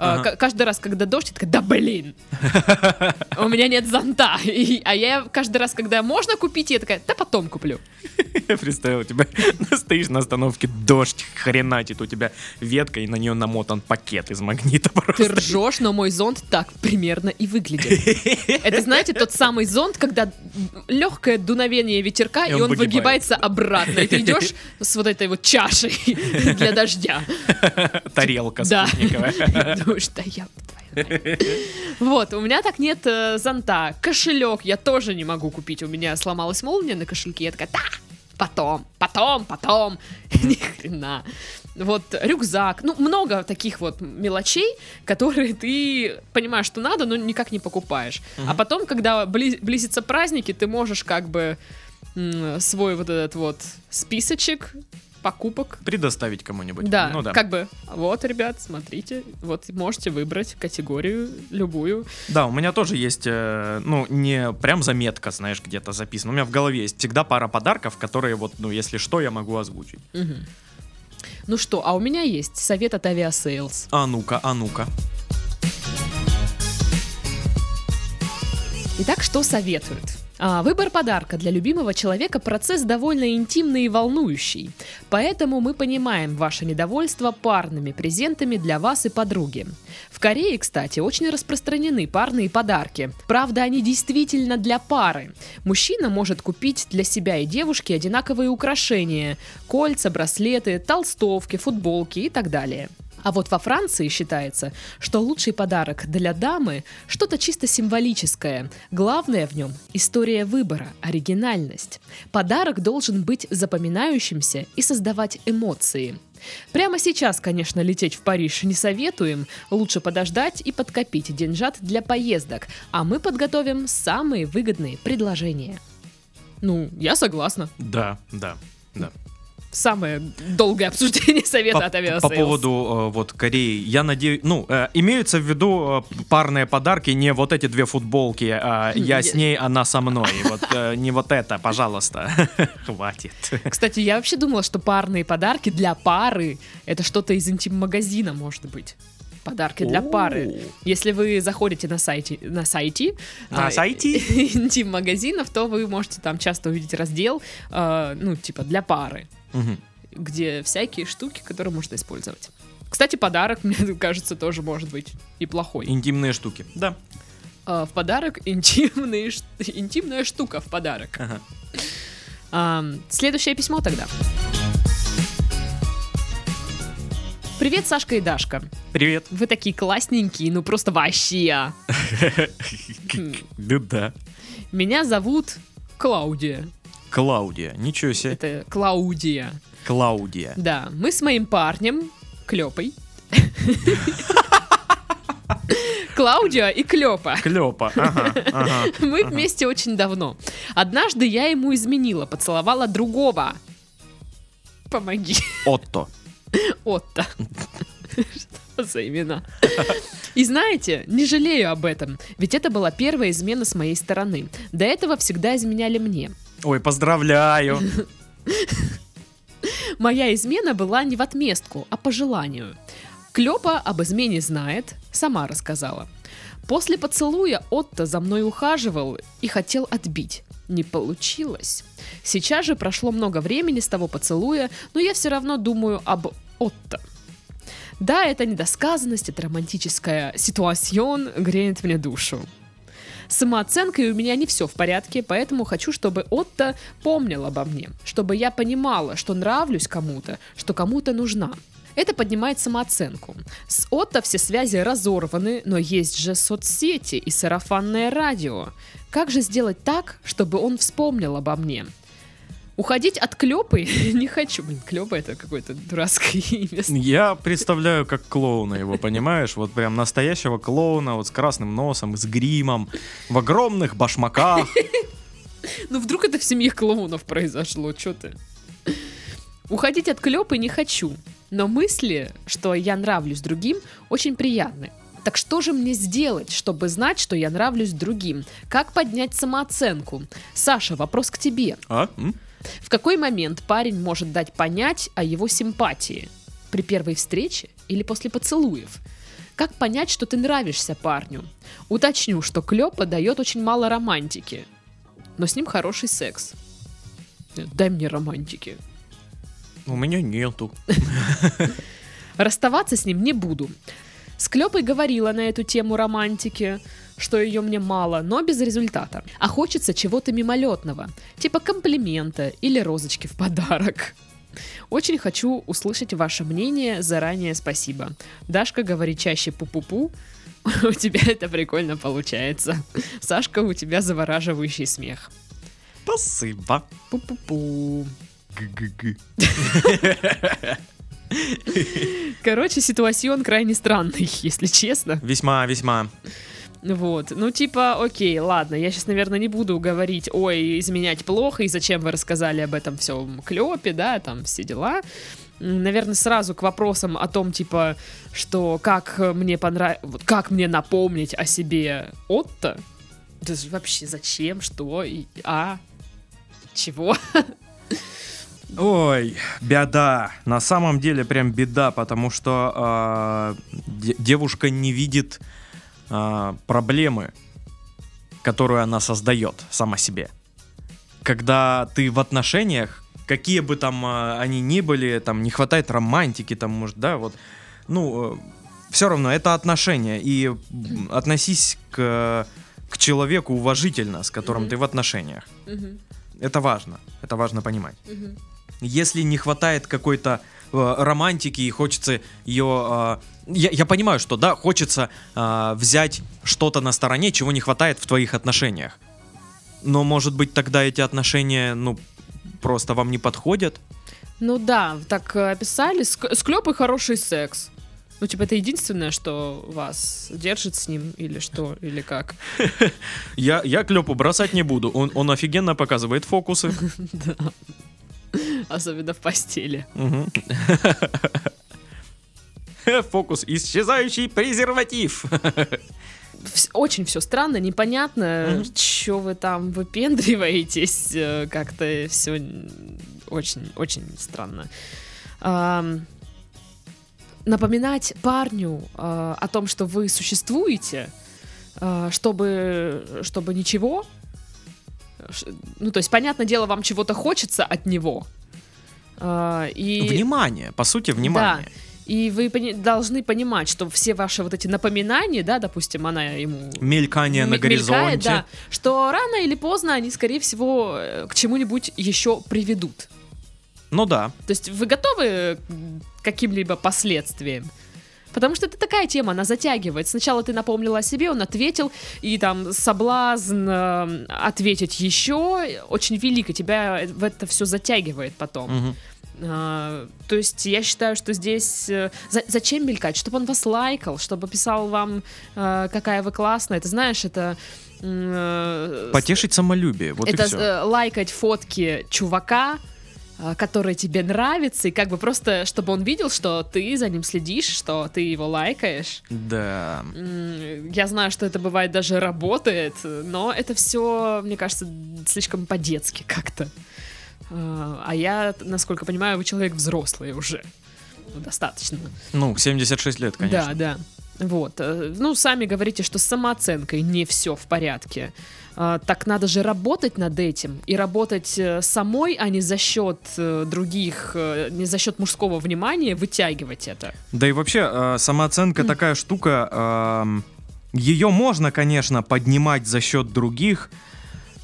A: А,
B: Ага.
A: Каждый раз, когда дождь, я такая, да блин, у меня нет зонта. И- а я каждый раз, когда можно купить, я такая, да потом куплю.
B: Я представил тебя, стоишь на остановке, дождь хренатит, у тебя ветка, и на нее намотан пакет из магнита
A: Ты
B: просто.
A: ржешь, но мой зонт так примерно и выглядит. Это, знаете, тот самый зонт, когда легкое дуновение ветерка, и,
B: И он
A: он,
B: выгибает.
A: выгибается обратно. И ты идешь с вот этой вот чашей для дождя.
B: Тарелка
A: Да.
B: спутниковая.
A: Думаешь, да я твою мать». Вот, у меня так нет э, зонта. Кошелек я тоже не могу купить. У меня сломалась молния на кошельке. Я такая, да, потом, потом, потом, ни хрена. Вот рюкзак, ну много таких вот мелочей, которые ты понимаешь, что надо, но никак не покупаешь. А
B: Мгм.
A: потом, когда бли- близятся праздники, ты можешь как бы свой вот этот вот списочек покупок
B: Предоставить кому-нибудь.
A: да,
B: Ну да.
A: как бы, вот, ребят, смотрите, вот можете выбрать категорию любую.
B: Да, у меня тоже есть, э, ну, не прям заметка, знаешь, где-то записано. У меня в голове есть всегда пара подарков, которые вот, ну, если что, я могу озвучить.
A: Мгм. Ну что, а у меня есть совет от Aviasales.
B: А ну-ка, а ну-ка.
A: Итак, что советуют? А, выбор подарка для любимого человека процесс довольно интимный и волнующий. Поэтому мы понимаем ваше недовольство парными презентами для вас и подруги. В Корее, кстати, очень распространены парные подарки. Правда, они действительно для пары. Мужчина может купить для себя и девушки одинаковые украшения – кольца, браслеты, толстовки, футболки и так далее. А вот во Франции считается, что лучший подарок для дамы – что-то чисто символическое. Главное в нем – история выбора, оригинальность. Подарок должен быть запоминающимся и создавать эмоции. Прямо сейчас, конечно, лететь в Париж не советуем, лучше подождать и подкопить деньжат для поездок, а мы подготовим самые выгодные предложения. Ну, я согласна.
B: Да, да, да.
A: Самое долгое обсуждение совета
B: По,
A: от Aviasales.
B: по поводу э, вот Кореи, я надеюсь, ну, э, имеются в виду э, парные подарки, не вот эти две футболки, а я с ней, она со мной. Вот не вот это, пожалуйста. Хватит.
A: Кстати, я вообще думала, что парные подарки для пары это что-то из интим-магазина, может быть. Подарки для пары. Если вы заходите на сайте, на сайте,
B: На
A: а,
B: сайте?
A: интим-магазинов, то вы можете там часто увидеть раздел, э, ну, типа, для пары,
B: Мгм.
A: где всякие штуки, которые можно использовать. Кстати, подарок, мне кажется, тоже может быть и плохой.
B: Интимные штуки. Да.
A: А, в подарок интимные, ш- интимная штука в подарок.
B: Ага.
A: А, следующее письмо тогда. Привет, Сашка и Дашка.
B: Привет.
A: Вы такие классненькие, ну просто вообще.
B: Да, да.
A: Меня зовут Клаудия.
B: Клаудия. Ничего себе.
A: Это Клаудия.
B: Клаудия.
A: Да, мы с моим парнем, Клёпой. Клаудио и Клёпа.
B: Клёпа. Ага, ага.
A: Мы вместе очень давно. Однажды я ему изменила, поцеловала другого. Помоги.
B: Отто.
A: Отто. Что за имена? И знаете, не жалею об этом, ведь это была первая измена с моей стороны. До этого всегда изменяли мне.
B: Ой, поздравляю.
A: Моя измена была не в отместку, а по желанию. Клёпа об измене знает, сама рассказала. После поцелуя Отто за мной ухаживал и хотел отбить. Не получилось. Сейчас же прошло много времени с того поцелуя, но я все равно думаю об Отто. Да, это недосказанность, это романтическая ситуацион греет мне душу. Самооценкой у меня не все в порядке, поэтому хочу, чтобы Отто помнил обо мне, чтобы я понимала, что нравлюсь кому-то, что кому-то нужна. Это поднимает самооценку. С Отто все связи разорваны, но есть же соцсети и сарафанное радио. Как же сделать так, чтобы он вспомнил обо мне? Уходить от Клёпы не хочу. Блин, Клёпа это какое-то дурацкое имя.
B: Я представляю как клоуна его, понимаешь? Вот прям настоящего клоуна, вот с красным носом, с гримом, в огромных башмаках.
A: Ну вдруг это в семье клоунов произошло, что ты? Уходить от Клёпы не хочу, но мысли, что я нравлюсь другим, очень приятны. Так что же мне сделать, чтобы знать, что я нравлюсь другим? Как поднять самооценку? Саша, вопрос к тебе.
B: А? М?
A: В какой момент парень может дать понять о его симпатии? При первой встрече или после поцелуев? Как понять, что ты нравишься парню? Уточню, что Клёпа дает очень мало романтики, но с ним хороший секс. Э, Дай мне романтики.
B: У меня нету.
A: Расставаться с ним не буду. С Клёпой говорила на эту тему романтики, что ее мне мало, но без результата. А хочется чего-то мимолетного, типа комплимента или розочки в подарок. Очень хочу услышать ваше мнение, заранее спасибо. Дашка говорит чаще пу-пу-пу, у тебя это прикольно получается. Сашка, у тебя завораживающий смех.
B: Спасибо.
A: Пу-пу-пу.
B: Г-г-г.
A: Короче, ситуацион крайне странный, если честно.
B: Весьма, весьма.
A: Вот, ну типа, окей, ладно, я сейчас, наверное, не буду говорить, ой, изменять плохо, и зачем вы рассказали об этом всем клепе, да, там все дела. Наверное, сразу к вопросам о том, типа, что как мне понравилось, как мне напомнить о себе Отто. Это же вообще зачем, что, и, а, чего?
B: Ой, беда. На самом деле прям беда, потому что де- девушка не видит а, проблемы, которую она создает сама себе. Когда ты в отношениях, какие бы там а, они ни были, там не хватает романтики, там может, да, вот, ну, все равно это отношения и относись к к человеку уважительно, с которым
A: Мгм.
B: ты в отношениях.
A: Мгм,
B: Это важно, это важно понимать
A: мгм.
B: Если не хватает какой-то э, романтики и хочется ее... я, я понимаю, что да, хочется э, взять что-то на стороне, чего не хватает в твоих отношениях. Но, может быть, тогда эти отношения, ну, просто вам не подходят?
A: Ну да, так э, описали, ск- склеп и хороший секс. Ну, типа, это единственное, что вас держит с ним, или что, или как.
B: Я, я Клёпу бросать не буду. Он, он офигенно показывает фокусы.
A: Да. Особенно в постели.
B: Фокус «Исчезающий презерватив».
A: Очень все странно, непонятно, что вы там выпендриваетесь. э, Как-то все очень, очень странно. Напоминать парню э, о том, что вы существуете, э, чтобы, чтобы ничего. Ну, то есть, понятное дело, вам чего-то хочется от него. А, И...
B: Внимание, по сути, внимание.
A: И вы пони- должны понимать, что все ваши вот эти напоминания, да, допустим, она ему
B: Мелькание на
A: м- мелькает,
B: горизонте.
A: да, что рано или поздно они, скорее всего, э, к чему-нибудь еще приведут.
B: Ну да.
A: То есть вы готовы к каким-либо последствиям? Потому что это такая тема, она затягивает. Сначала ты напомнила о себе, он ответил, и там соблазн э, ответить еще очень велик, и тебя в это все затягивает потом. А, то есть я считаю, что здесь э, за- зачем мелькать, чтобы он вас лайкал, чтобы писал вам, э, какая вы классная. Это знаешь, это э,
B: Потешить самолюбие, вот
A: это
B: и все.
A: э, лайкать фотки чувака, э, который тебе нравится, и как бы просто, чтобы он видел, что ты за ним следишь, что ты его лайкаешь.
B: Да.
A: Я знаю, что это бывает даже работает, но это все, мне кажется, слишком по-детски как-то. А а я, насколько понимаю, вы человек взрослый уже. Ну, достаточно.
B: Ну, 76 лет, конечно.
A: Да, да. Вот. э, Ну, сами говорите, что с самооценкой не все в порядке. А, Так надо же работать над этим и работать э, самой, а не за счет э, других, э, не за счет мужского внимания вытягивать это.
B: Да и вообще, самооценка такая штука, ее можно, конечно, поднимать за счет других,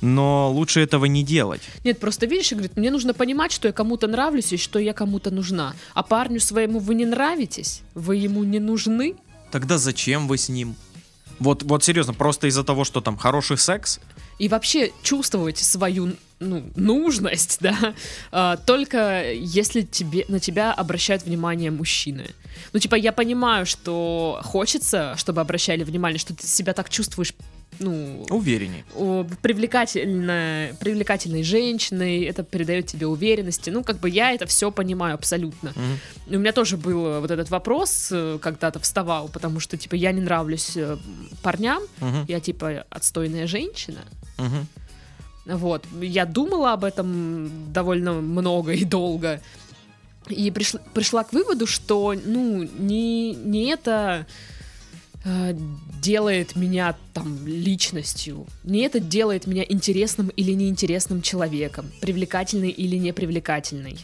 B: но лучше этого не делать.
A: Нет, просто видишь, и говорит, мне нужно понимать, что я кому-то нравлюсь и что я кому-то нужна. А парню своему вы не нравитесь, вы ему не нужны.
B: Тогда зачем вы с ним? Вот, вот серьезно, просто из-за того, что там хороший секс,
A: И вообще чувствовать свою ну, нужность, да, а, только если тебе, на тебя обращают внимание мужчины. Ну, типа, я понимаю, что хочется, чтобы обращали внимание, что ты себя так чувствуешь, ну,
B: увереннее.
A: привлекательной, привлекательной женщиной, это придает тебе уверенности. Ну, как бы я это все понимаю абсолютно. И У меня тоже был э, вот этот вопрос, э, когда-то вставал, потому что, типа, я не нравлюсь э, парням,
B: Мгм.
A: я, типа, отстойная женщина.
B: Мгм.
A: Вот, я думала об этом довольно много и долго. И пришла, пришла к выводу, что, ну, не, не это э, делает меня там личностью, не это делает меня интересным или неинтересным человеком, привлекательный или непривлекательный.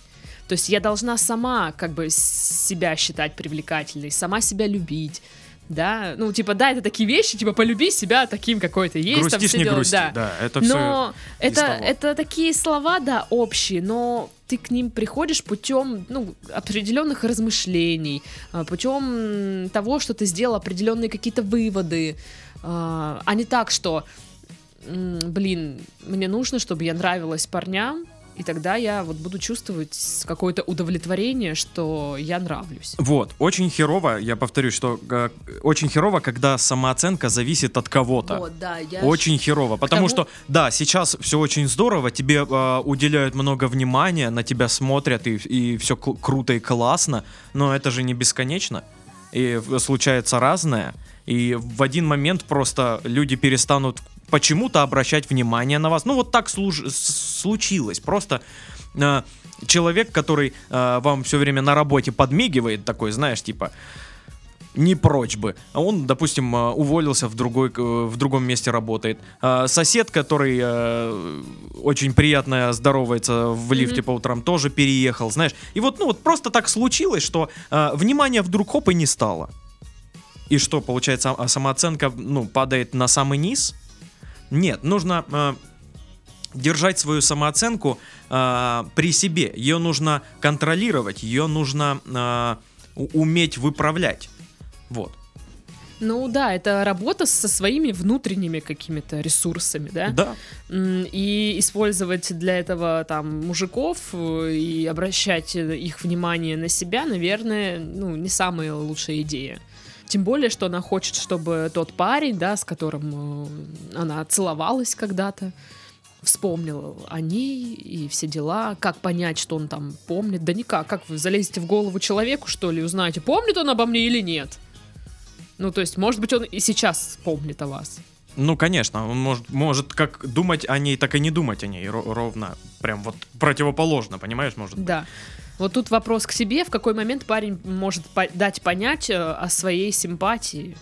A: То есть я должна сама как бы себя считать привлекательной, сама себя любить, да, ну типа да, это такие вещи, типа полюби себя таким, какой ты есть, там
B: Грустишь,
A: все
B: не
A: дела,
B: грусти.
A: да.
B: Да, это.
A: Но это, это такие слова, да, общие, но ты к ним приходишь путем ну, определенных размышлений, а, путем того, что ты сделал определенные какие-то выводы, а а не так, что, блин, мне нужно, чтобы я нравилась парням, И тогда я вот буду чувствовать какое-то удовлетворение, что я нравлюсь.
B: Вот, очень херово, я повторюсь, что э, очень херово, когда самооценка зависит от кого-то.
A: Вот, да, я...
B: Очень херово, потому
A: тому-
B: что, да, сейчас все очень здорово, тебе э, уделяют много внимания, на тебя смотрят, и, и все круто и классно, но это же не бесконечно, и случается разное, и в один момент просто люди перестанут почему-то обращать внимание на вас. Ну вот так служ- случилось, просто... э, Человек, который э, вам все время на работе подмигивает, такой, знаешь, типа, не прочь бы. А он, допустим, э, уволился в, другой, э, в другом месте работает. А Сосед, который э, очень приятно здоровается в лифте
A: Мгм.
B: по утрам, тоже переехал, знаешь. И вот, ну вот просто так случилось, что э, внимания вдруг хоп и не стало. И что, получается, а самооценка, ну, падает на самый низ? Нет, нужно э, держать свою самооценку э, при себе. Ее нужно контролировать, ее нужно э, уметь выправлять. Вот.
A: Ну да, это работа со своими внутренними какими-то ресурсами, да?
B: Да.
A: И использовать для этого там мужиков э, и обращать их внимание на себя, наверное, ну, не самая лучшая идея. Тем более, что она хочет, чтобы тот парень, да, с которым э, она целовалась когда-то, вспомнил о ней и все дела. Как понять, что он там помнит? Да никак. Как вы залезете в голову человеку, что ли, узнаете, помнит он обо мне или нет? Ну, то есть, может быть, он и сейчас помнит о вас.
B: Ну, конечно, он может, может как думать о ней, так и не думать о ней ро- ровно. Прям вот противоположно, понимаешь, может быть.
A: Да. Вот тут вопрос к себе, в какой момент парень может по- дать понять э, о своей симпатии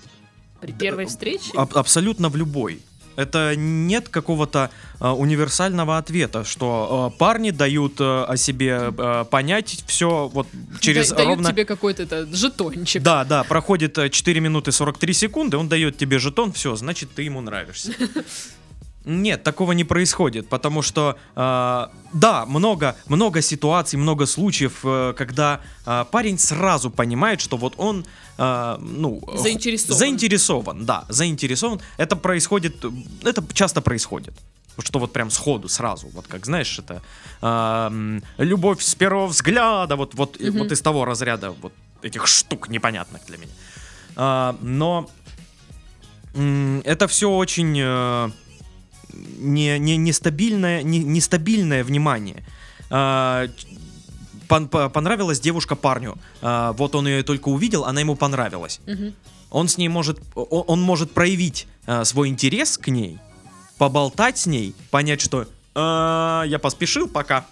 A: при первой встрече.
B: Аб- абсолютно в любой. Это нет какого-то э, универсального ответа, что э, парни дают э, о себе э, понять все вот через
A: Да- дают
B: ровно...
A: тебе какой-то это, жетончик.
B: Да, да, проходит э, 4 минуты 43 секунды, он дает тебе жетон, все, значит, ты ему нравишься. Нет, такого не происходит, потому что, э, да, много, много ситуаций, много случаев, э, когда э, парень сразу понимает, что вот он, э, ну...
A: Заинтересован.
B: Заинтересован, да, заинтересован. Это происходит, э, это часто происходит. Что вот прям сходу, сразу, вот как, знаешь, это э, любовь с первого взгляда, вот, вот,
A: Мгм.
B: вот из того разряда вот этих штук непонятных для меня. А, но м, это все очень э, не, не, нестабильное, не, нестабильное внимание. А, пон- по- понравилась девушка парню. А, вот он ее только увидел, она ему понравилась.
A: Мгм.
B: Он с ней может, о- он может проявить а, свой интерес к ней, поболтать с ней, понять, что «А, я поспешил пока,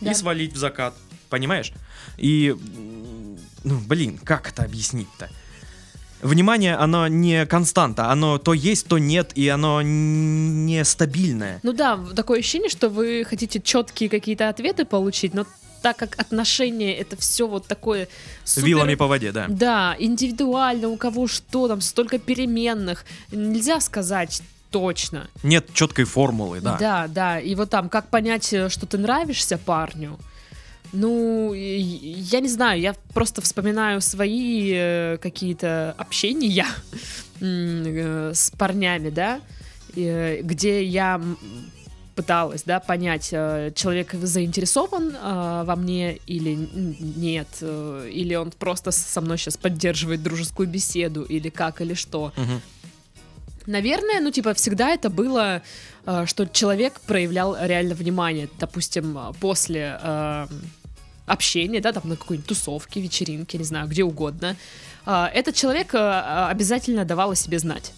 A: Да.
B: и свалить в закат, понимаешь? И, ну, блин, как это объяснить-то? Внимание, оно не константа, оно то есть, то нет, и оно не стабильное.
A: Ну да, такое ощущение, что вы хотите четкие какие-то ответы получить, но так как отношения это все вот такое супер...
B: Вилами по воде, да.
A: Да, индивидуально, у кого что там, столько переменных, нельзя сказать точно.
B: Нет четкой формулы, да.
A: Да, да. И вот там, как понять, э, что ты нравишься парню? Ну, я не знаю, я просто вспоминаю свои э, какие-то общения э, с парнями, да, э, где я пыталась, да, понять, человек заинтересован во мне или нет, или он просто со мной сейчас поддерживает дружескую беседу, или как, или что.
B: Мгм.
A: Наверное, ну, типа, всегда это было, э, что человек проявлял реально внимание. Допустим, э, после э, общения, да, там на какой-нибудь тусовке, вечеринке, не знаю, где угодно, этот человек обязательно давал о себе знать.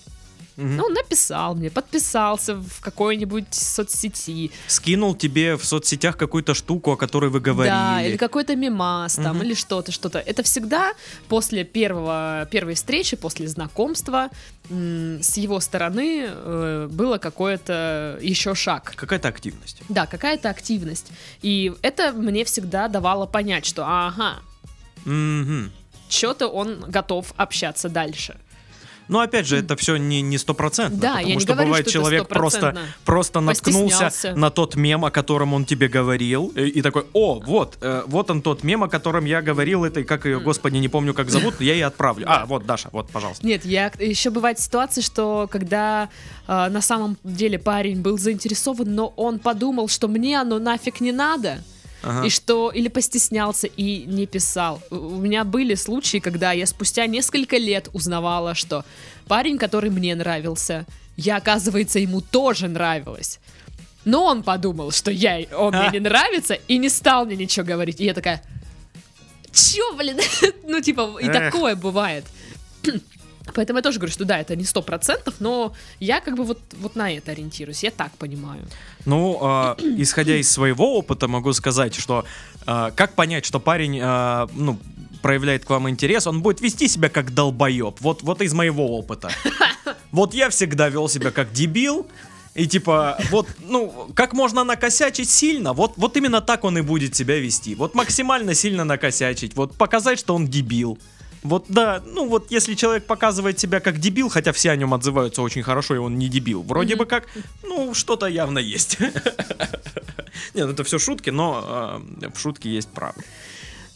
A: Ну, он написал мне, подписался в какой-нибудь соцсети,
B: Скинул тебе в соцсетях какую-то штуку, о которой вы говорили.
A: да, или какой-то мимас там, или что-то, что-то. Это всегда после первого, первой встречи, после знакомства с его стороны э, было какое-то еще шаг.
B: Какая-то активность.
A: Да, какая-то активность. И это мне всегда давало понять, что ага,
B: Мгм.
A: что-то он готов общаться дальше.
B: Но опять же, это все не не стопроцентно,
A: Да, я
B: потому
A: не
B: что
A: говорю,
B: бывает
A: что это
B: человек просто просто наткнулся на тот мем, о котором он тебе говорил, и, и такой, о, вот, э, вот он тот мем, о котором я говорил, этой, как ее, господи, не помню, как зовут, я ей отправлю. А, вот, Даша, вот, пожалуйста.
A: Нет, я еще бывает ситуация, что когда э, на самом деле парень был заинтересован, но он подумал, что мне оно нафиг не надо.
B: Ага.
A: И что или постеснялся и не писал. У меня были случаи, когда я спустя несколько лет узнавала, что парень, который мне нравился, я, оказывается, ему тоже нравилась. Но он подумал, что я, он мне не нравится, и не стал мне ничего говорить. И я такая, чё, блин? ну, типа, и
B: Эх.
A: такое бывает. Поэтому я тоже говорю, что да, это не сто процентов, но я как бы вот, вот на это ориентируюсь, я так понимаю.
B: Ну, э, исходя из своего опыта, могу сказать, что э, как понять, что парень, э, ну, проявляет к вам интерес, он будет вести себя как долбоеб. Вот, вот из моего опыта. Вот я всегда вел себя как дебил. И типа, вот, ну, как можно накосячить сильно, вот, вот именно так он и будет себя вести. Вот максимально сильно накосячить, вот показать, что он дебил. Вот да, ну вот если человек показывает себя как дебил, хотя все о нем отзываются очень хорошо, и он не дебил, вроде бы как, ну, что-то явно есть. Нет, ну это все шутки, но э, в шутке есть правда.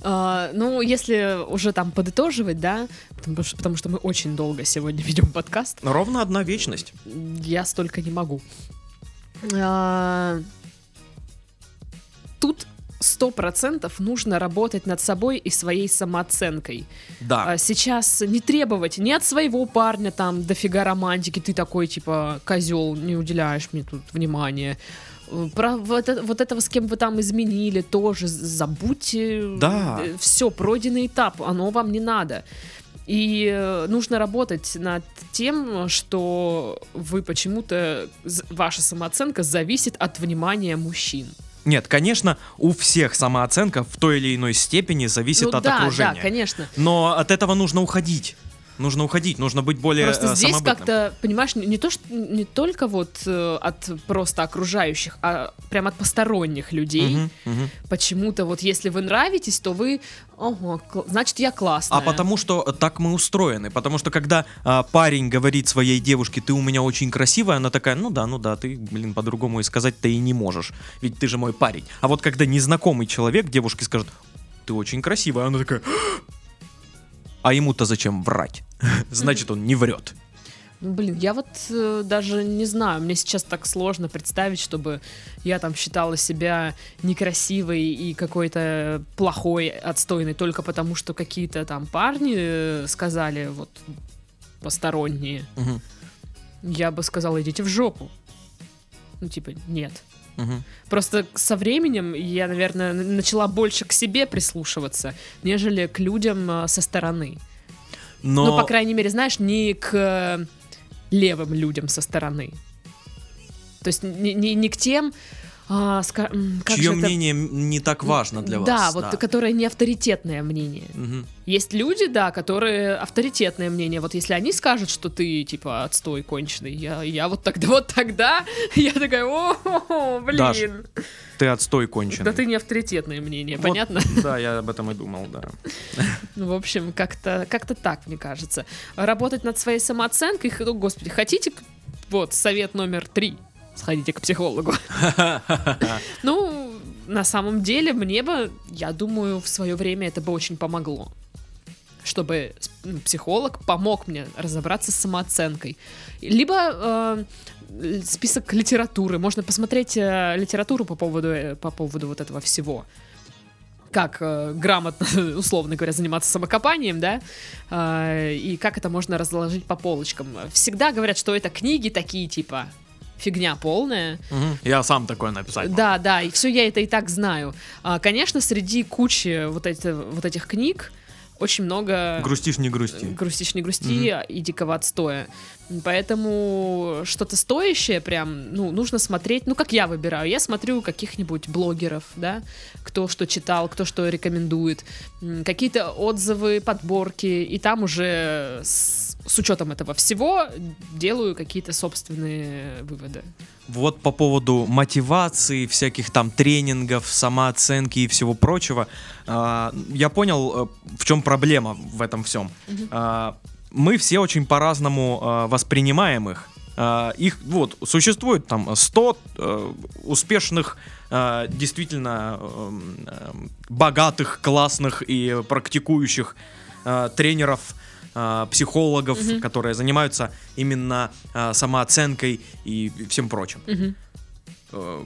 A: А, ну, если уже там подытоживать, да, потому что, потому что мы очень долго сегодня ведем подкаст,
B: Но ровно одна вечность.
A: я столько не могу. А, Тут сто процентов нужно работать над собой и своей самооценкой.
B: Да.
A: А Сейчас не требовать ни от своего парня там дофига романтики, ты такой типа козел, не уделяешь мне тут внимания. Э, Про вот, это- вот этого, с кем вы там изменили, тоже забудьте.
B: Да.
A: Все, пройденный этап, оно вам не надо. И э, нужно работать над тем, что вы почему-то, ваша самооценка зависит от внимания мужчин.
B: Нет, конечно, у всех самооценка в той или иной степени зависит
A: ну
B: от
A: да,
B: окружения.
A: да, конечно.
B: Но от этого нужно уходить. Нужно уходить, нужно быть более
A: Просто
B: э,
A: здесь как-то, понимаешь, не, не то, что не только вот э, от просто окружающих, а прям от посторонних людей.
B: Мгм, мгм.
A: Почему-то вот если вы нравитесь, то вы, ого, значит я классная.
B: А потому что так мы устроены. Потому что когда а, парень говорит своей девушке, ты у меня очень красивая, она такая, ну да, ну да, ты, блин, по-другому и сказать-то и не можешь. Ведь ты же мой парень. А вот когда незнакомый человек девушке скажет, ты очень красивая, она такая, а ему-то зачем врать? Значит, он не врет.
A: Ну, блин, я вот э, даже не знаю, мне сейчас так сложно представить, чтобы я там считала себя некрасивой и какой-то плохой, отстойной, только потому что какие-то там парни э, сказали вот посторонние.
B: Мгм,
A: Я бы сказала, идите в жопу. Ну, типа, нет.
B: Мгм.
A: Просто со временем я, наверное, начала больше к себе прислушиваться, нежели к людям э, со стороны.
B: Но...
A: Ну, по крайней мере, знаешь, не к э, левым людям со стороны. То есть не, не, не к тем, а, ска- как
B: чье
A: это-
B: мнение м- не так важно для
A: да,
B: вас.
A: вот которое не авторитетное мнение.
B: Мгм.
A: Есть люди, да, которые авторитетное мнение. Вот если они скажут, что ты типа отстой конченый, я, я вот тогда, вот тогда, я такая, о, блин.
B: Даш, Ты отстой конченый.
A: Да ты не авторитетное мнение,
B: Вот,
A: понятно?
B: Да, я об этом и думал, да.
A: Ну, в общем, как-то как так, мне кажется. Работать над своей самооценкой, ну, господи, хотите, вот, совет номер три, сходите к психологу. Ну, на самом деле, мне бы, я думаю, в свое время это бы очень помогло. Чтобы психолог помог мне разобраться с самооценкой. Либо э, список литературы. Можно посмотреть э, литературу по поводу, э, по поводу вот этого всего как э, грамотно, условно говоря, заниматься самокопанием, да, э, и как это можно разложить по полочкам. Всегда говорят, что это книги такие, типа, фигня полная.
B: Мгм. Я сам такое написать могу.
A: Да, да, и все я это и так знаю. А, конечно, среди кучи вот, эти, вот этих книг очень много...
B: Грустишь, не грусти.
A: Грустишь, не грусти, и дикого отстоя. Поэтому что-то стоящее прям, ну, нужно смотреть, ну, как я выбираю. Я смотрю каких-нибудь блогеров, да, кто что читал, кто что рекомендует, какие-то отзывы, подборки, и там уже с, с учетом этого всего делаю какие-то собственные выводы.
B: Вот по поводу мотивации, всяких там тренингов, самооценки и всего прочего, а, я понял, э, в чем проблема в этом всем.
A: Мгм.
B: А, мы все очень по-разному э, воспринимаем их. Их вот существует там 100 э, успешных действительно э, э, богатых, классных и практикующих тренеров, э, психологов,
A: Мгм.
B: которые занимаются именно э, самооценкой и всем прочим. Э,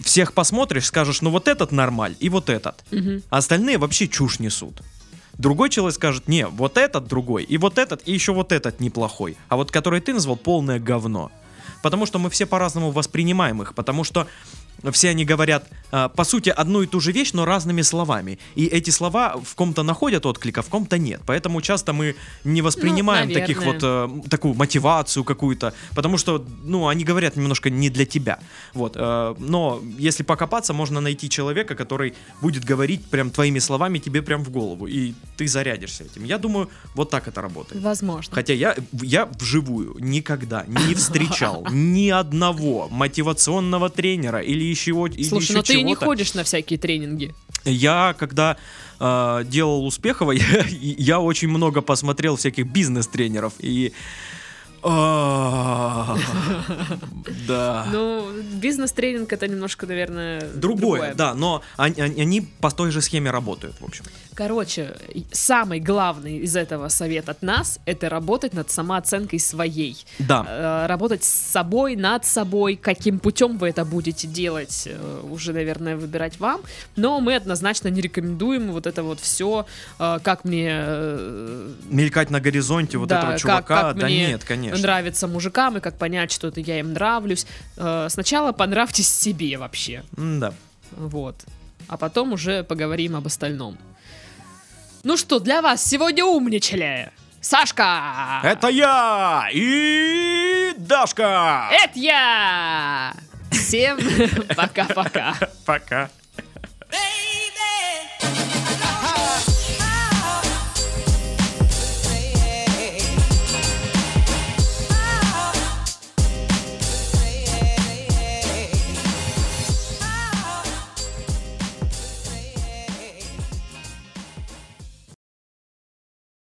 B: всех посмотришь, скажешь, ну вот этот нормаль и вот этот.
A: мгм.
B: А остальные вообще чушь несут. Другой человек скажет, не, вот этот другой, и вот этот, и еще вот этот неплохой. А вот который ты назвал, полное говно. Потому что мы все по-разному воспринимаем их, потому что все они говорят, а, по сути, одну и ту же вещь, но разными словами. И эти слова в ком-то находят отклик, а в ком-то нет. Поэтому часто мы не воспринимаем
A: Ну,
B: таких вот, э, такую мотивацию какую-то, потому что, ну, они говорят немножко не для тебя. Вот. э, но если покопаться, можно найти человека, который будет говорить прям твоими словами тебе прям в голову, и ты зарядишься этим. Я думаю, вот так это работает.
A: Возможно.
B: Хотя я, я вживую никогда не встречал ни одного мотивационного тренера или еще, или
A: Слушай,
B: еще
A: но ты не ходишь на всякие тренинги.
B: Я, когда э, делал Успехова, я, я очень много посмотрел всяких бизнес-тренеров и... а, Да.
A: Ну, бизнес-тренинг это немножко, наверное,
B: Другое, да, но они по той же схеме работают, в общем.
A: Короче, самый главный из этого совет от нас это работать над самооценкой своей.
B: Да.
A: Э, Работать с собой, над собой. Каким путем вы это будете делать, э, уже, наверное, выбирать вам. Но мы однозначно не рекомендуем вот это вот все, как мне э,
B: Мелькать на горизонте вот
A: Да,
B: этого
A: как-
B: чувака,
A: как
B: да
A: мне
B: нет, конечно.
A: нравится мужикам и как понять, что это я им нравлюсь. Э, Сначала понравьтесь себе вообще.
B: Да.
A: Вот. А потом уже поговорим об остальном. Ну что, для вас сегодня умничали. Сашка!
B: Это я и Дашка.
A: Это я! Всем пока-пока.
B: Пока.